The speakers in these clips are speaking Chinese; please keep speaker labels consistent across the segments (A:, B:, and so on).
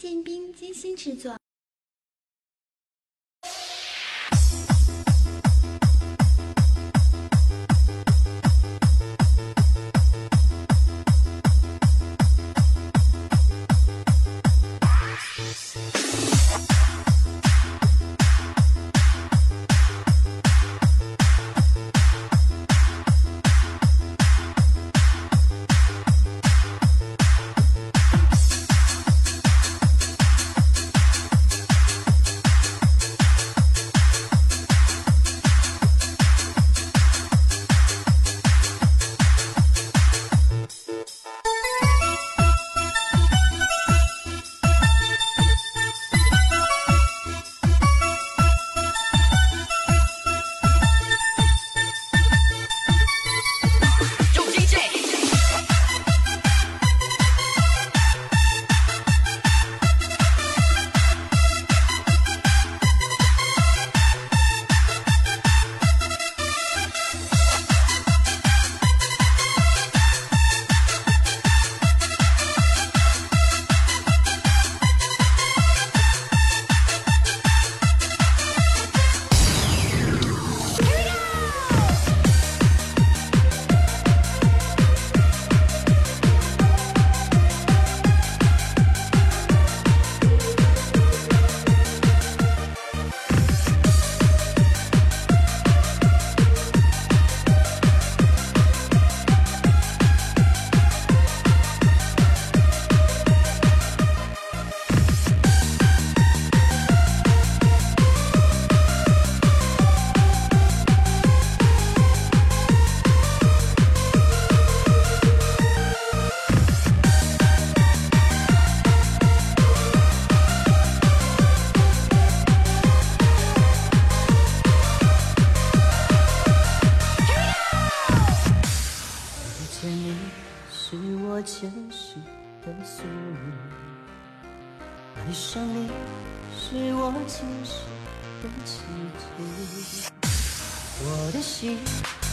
A: 建斌精心制作。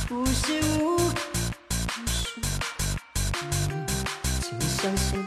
A: 无是。无刻是请相信。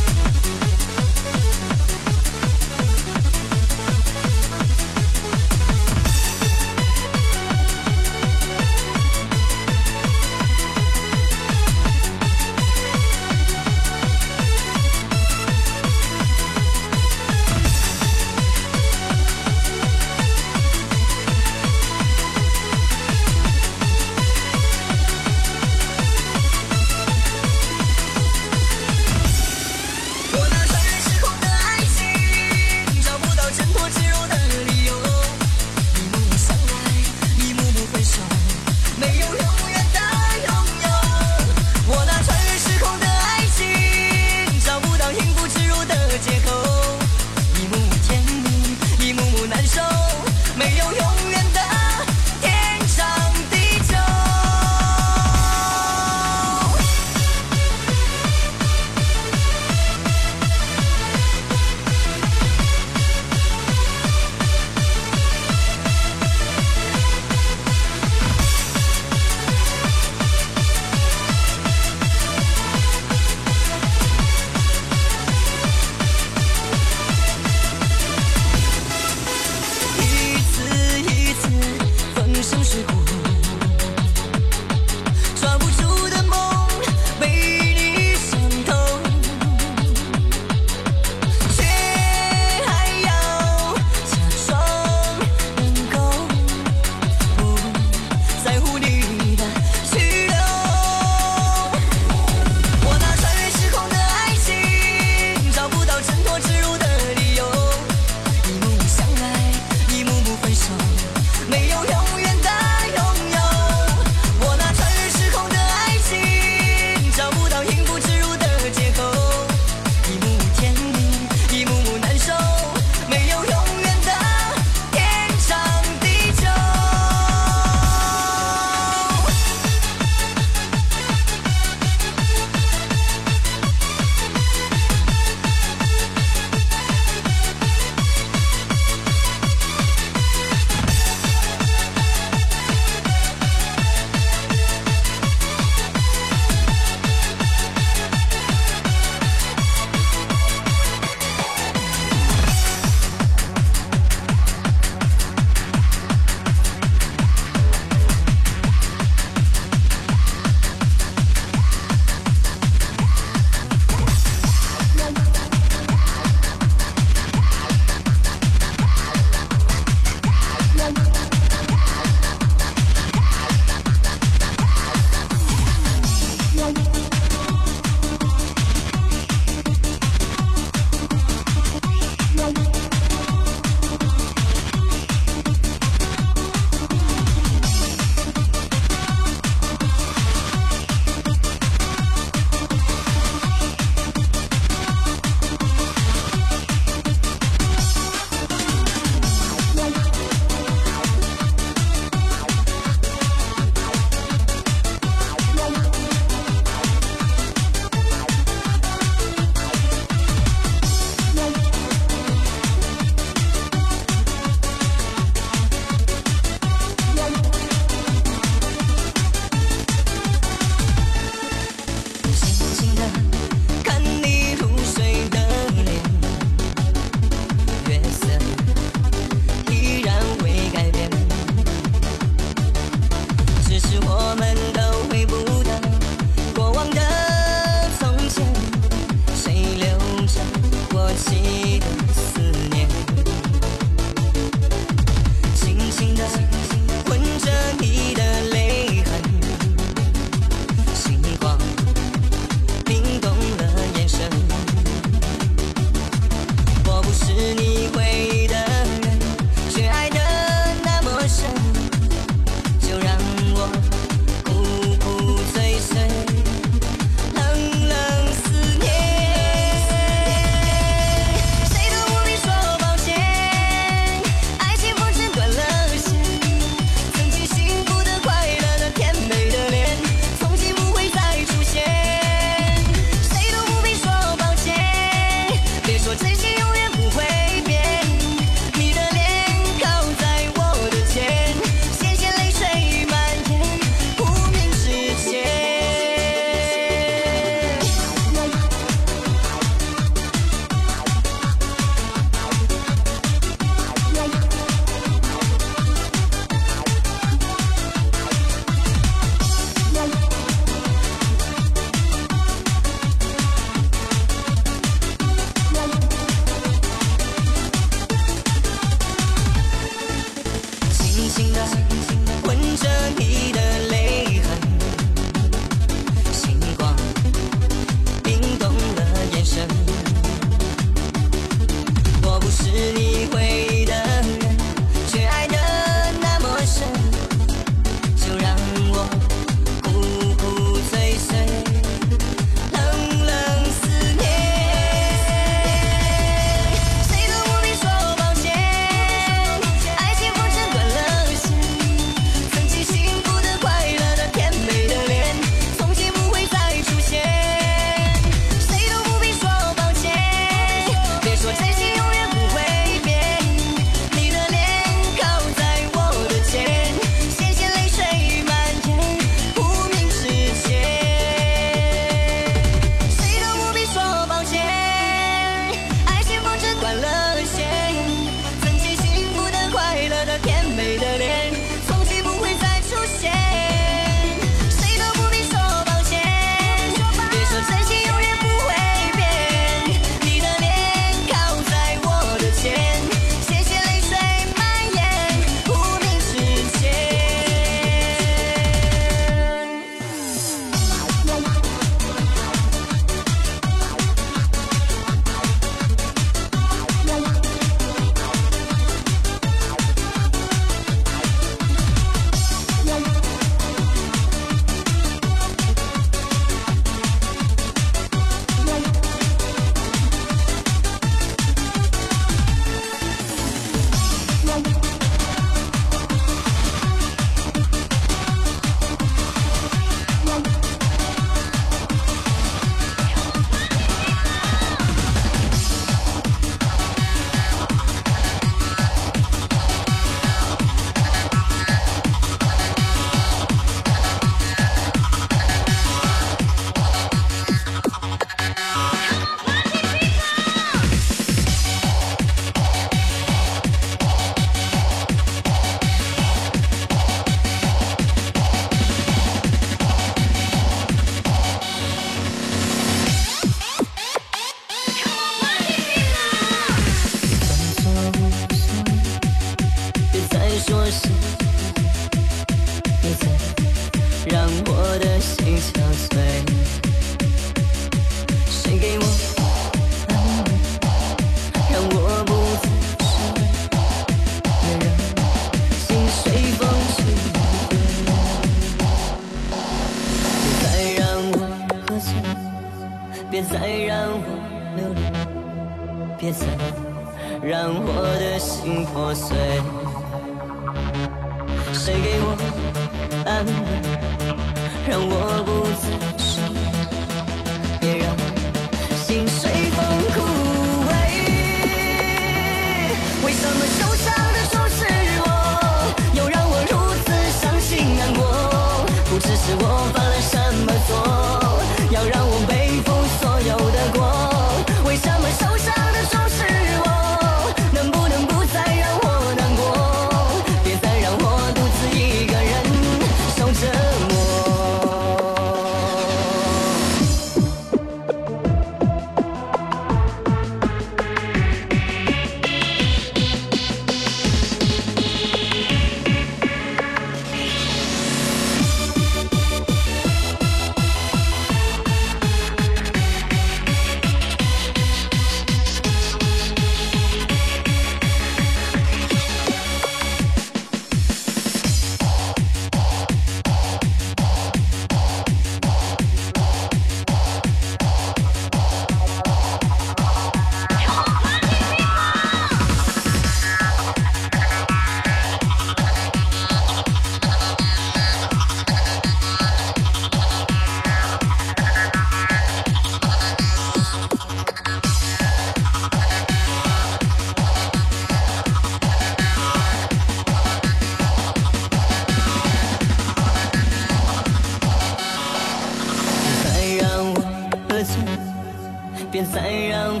A: 别再让我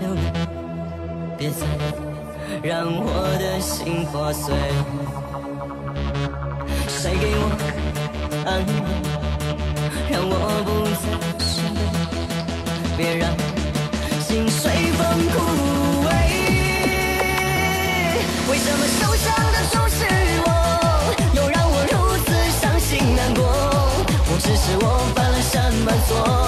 A: 流泪，别再让我的心破碎。谁给我安慰，让我不再伤悲？别让心随风枯萎。为什么受伤的总是我？又让我如此伤心难过？不知是我犯了什么错？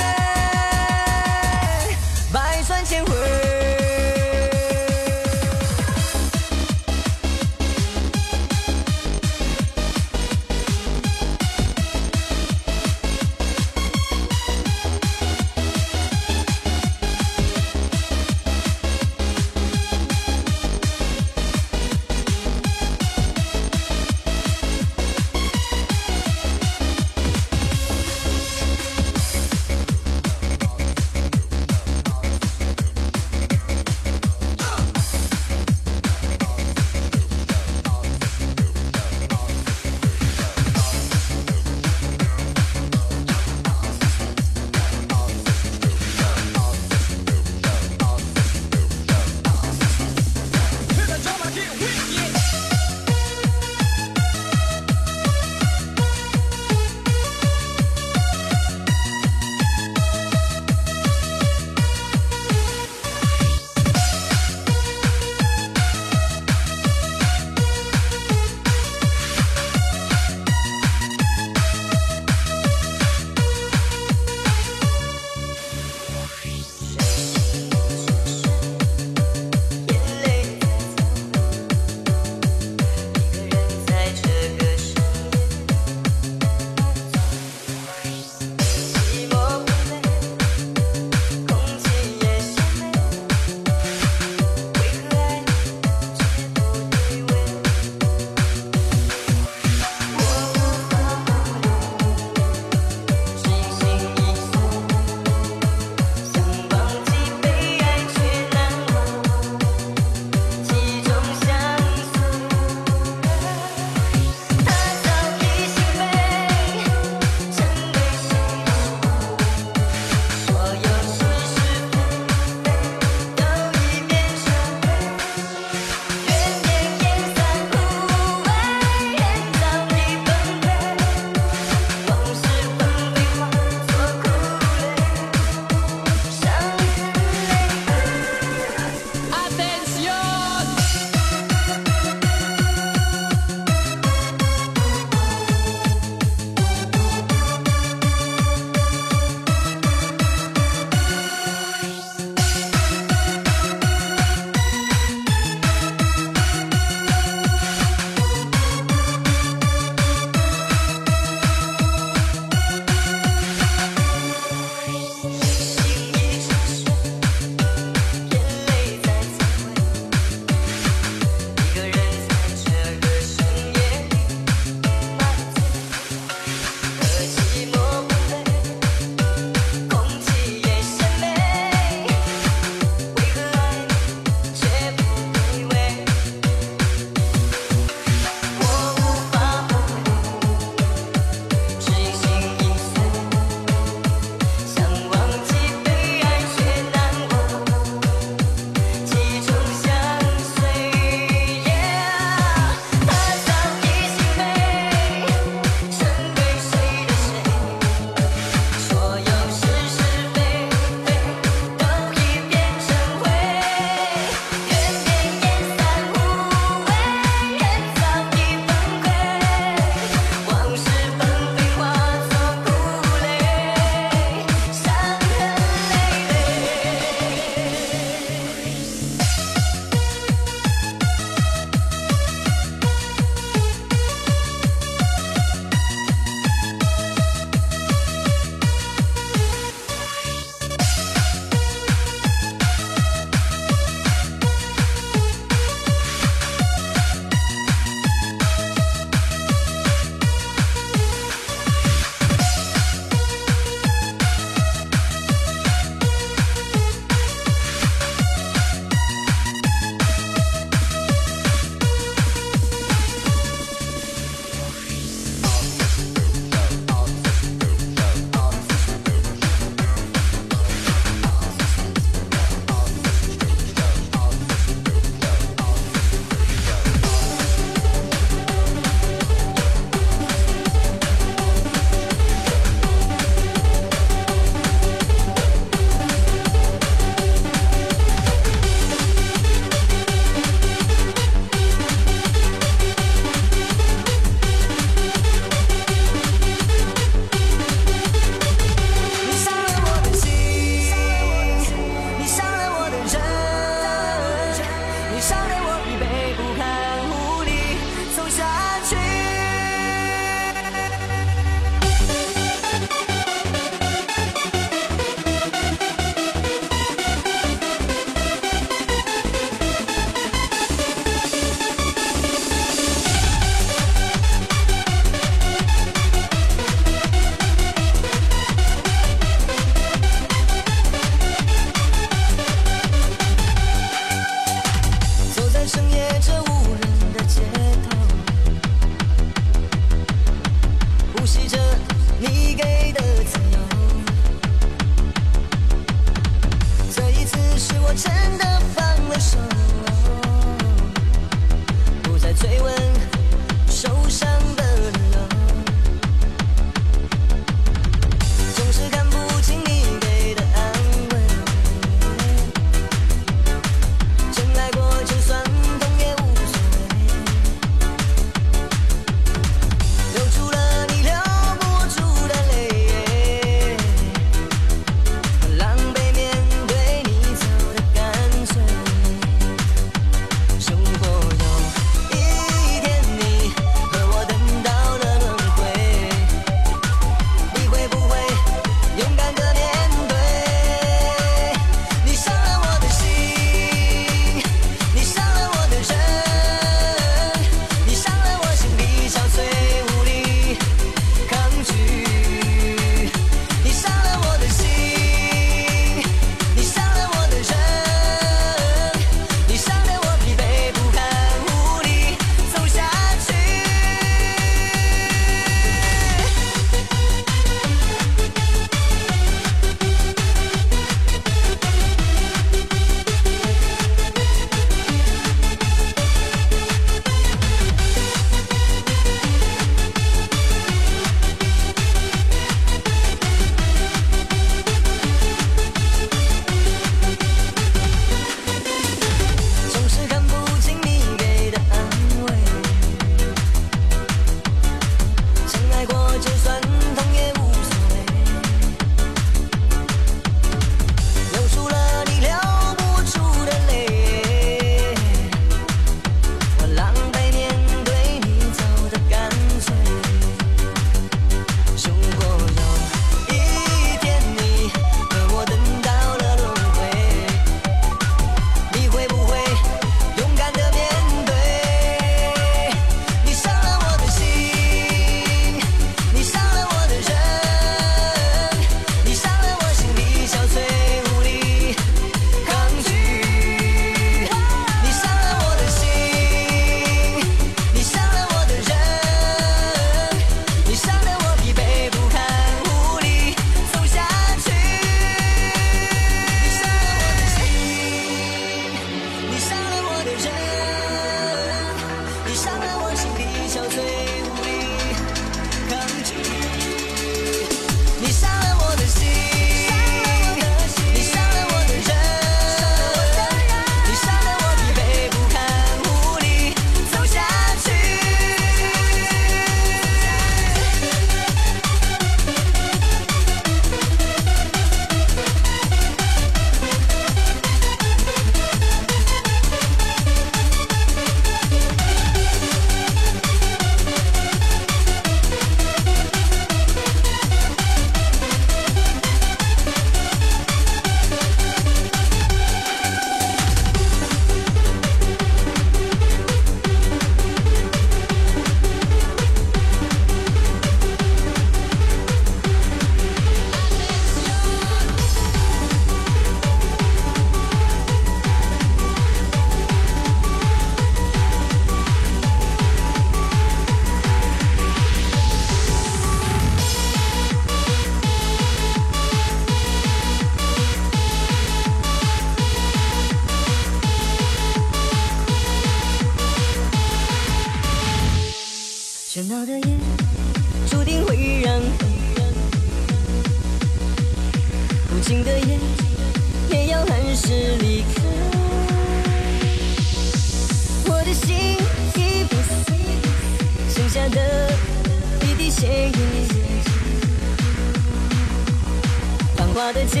A: 他的家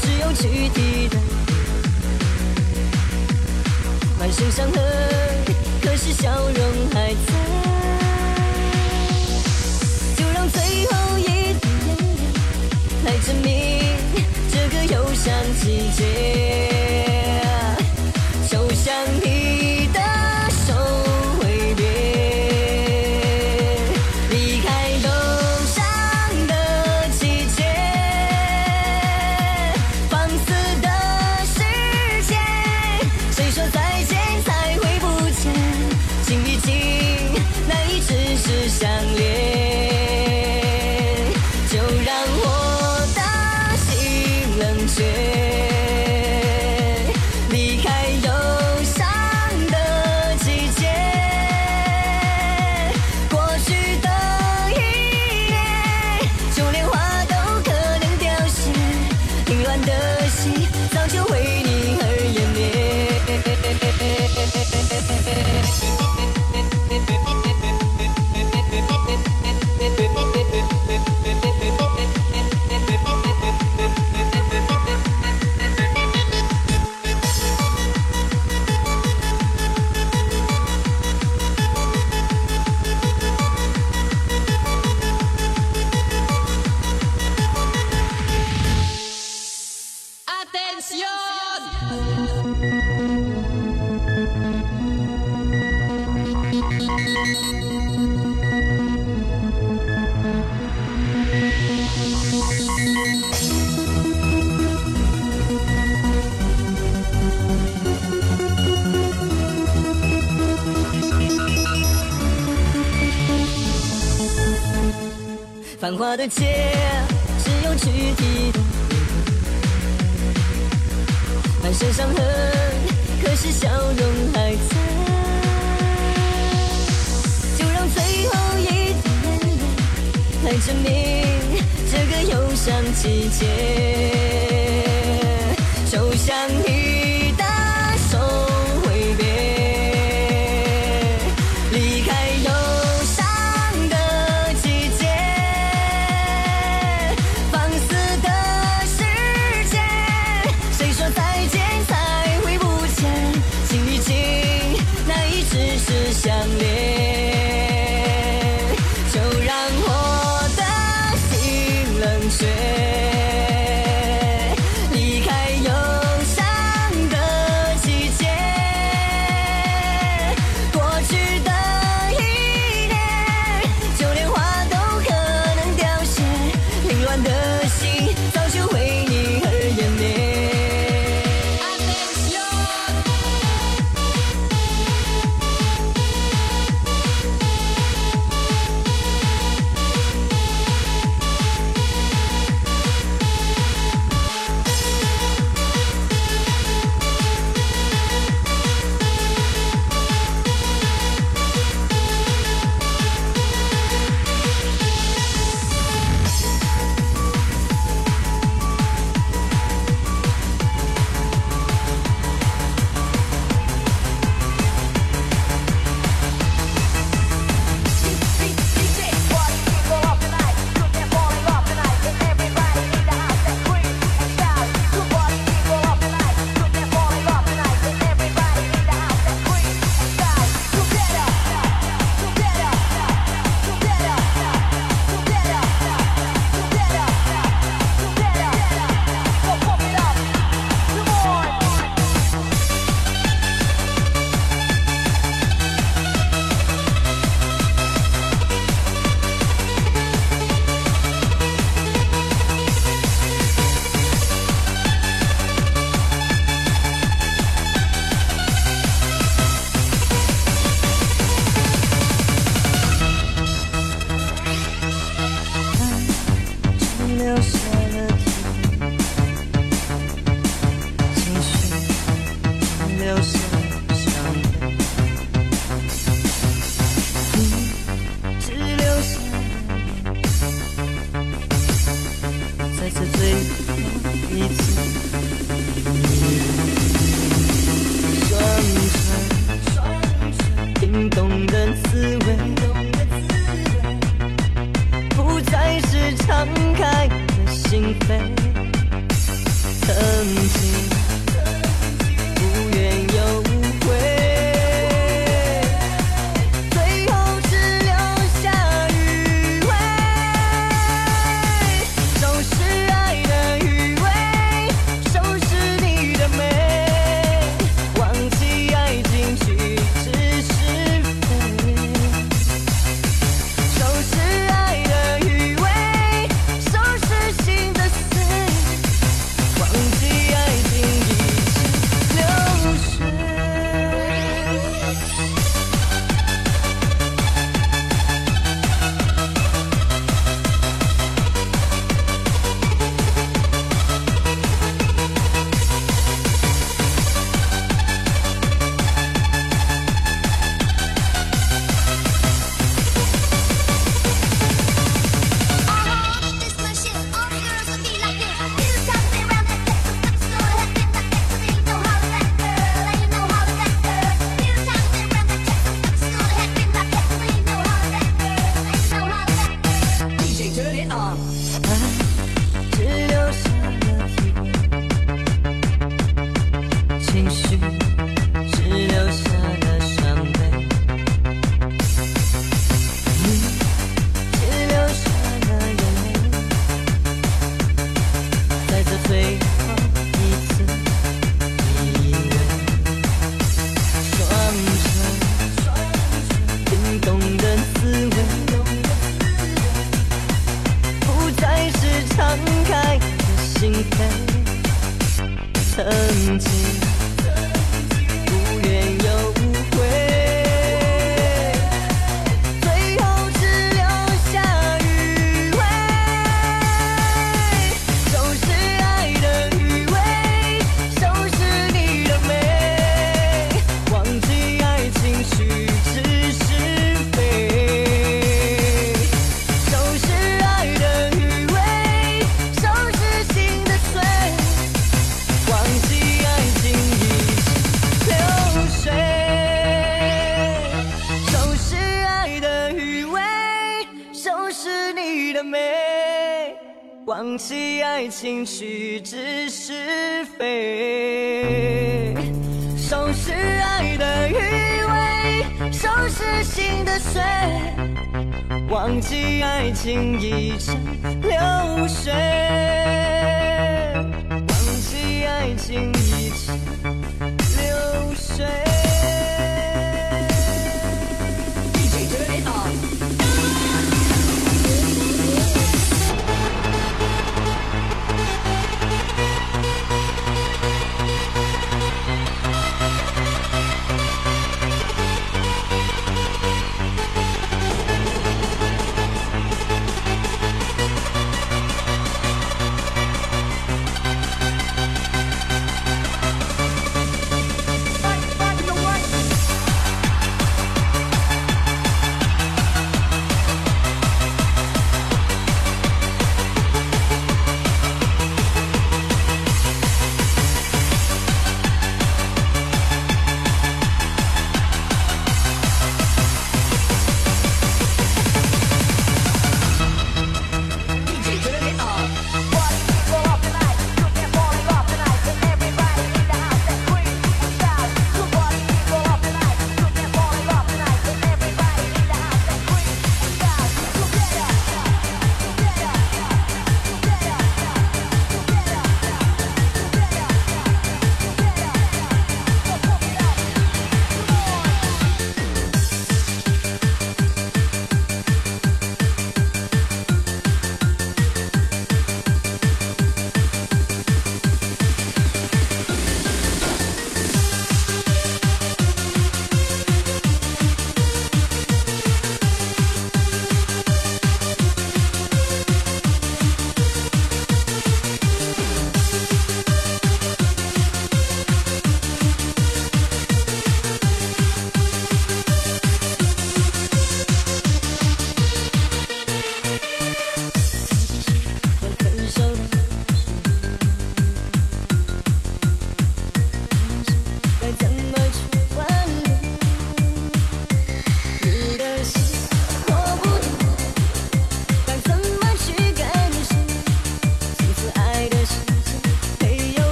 A: 只有躯体在，满身伤痕，可是笑容还在。就让最后一滴眼泪，来证明这个忧伤季节。就像你。This is it. It's 去知是非，收拾爱的余味，收拾心的碎，忘记爱情已成流水。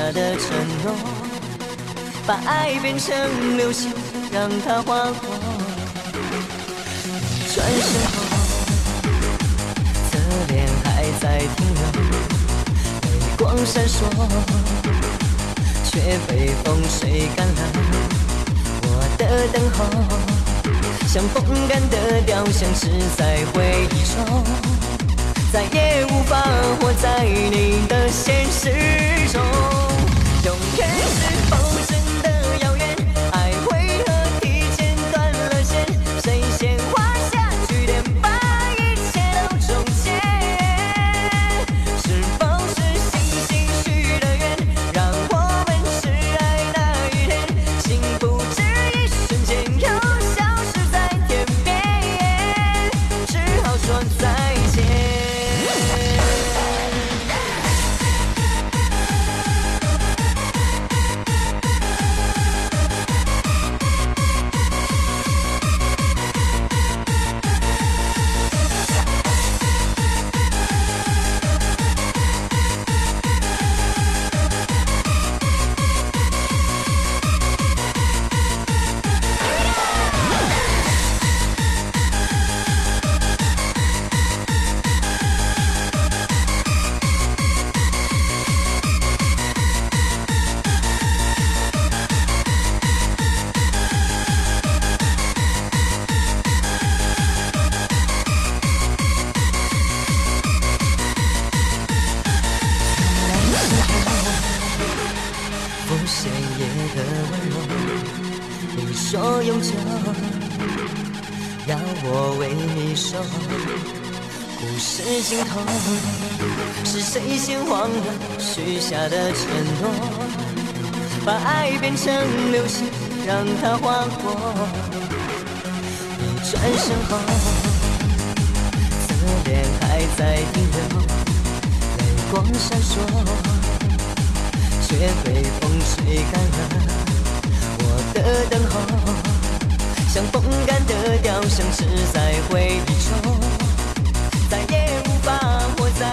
A: 下的承诺？把爱变成流星，让它划过。转身后，侧脸还在停留，泪光闪烁，却被风吹干了我的等候。像风干的雕像，只在回忆中，再也无法活在你的现实中。Okay. 是谁先忘了许下的承诺？把爱变成流星，让它划过。你转身后，侧脸还在停留，泪光闪烁。却被风吹干了我的等候，像风干的雕像，只在回忆中，再也无法活在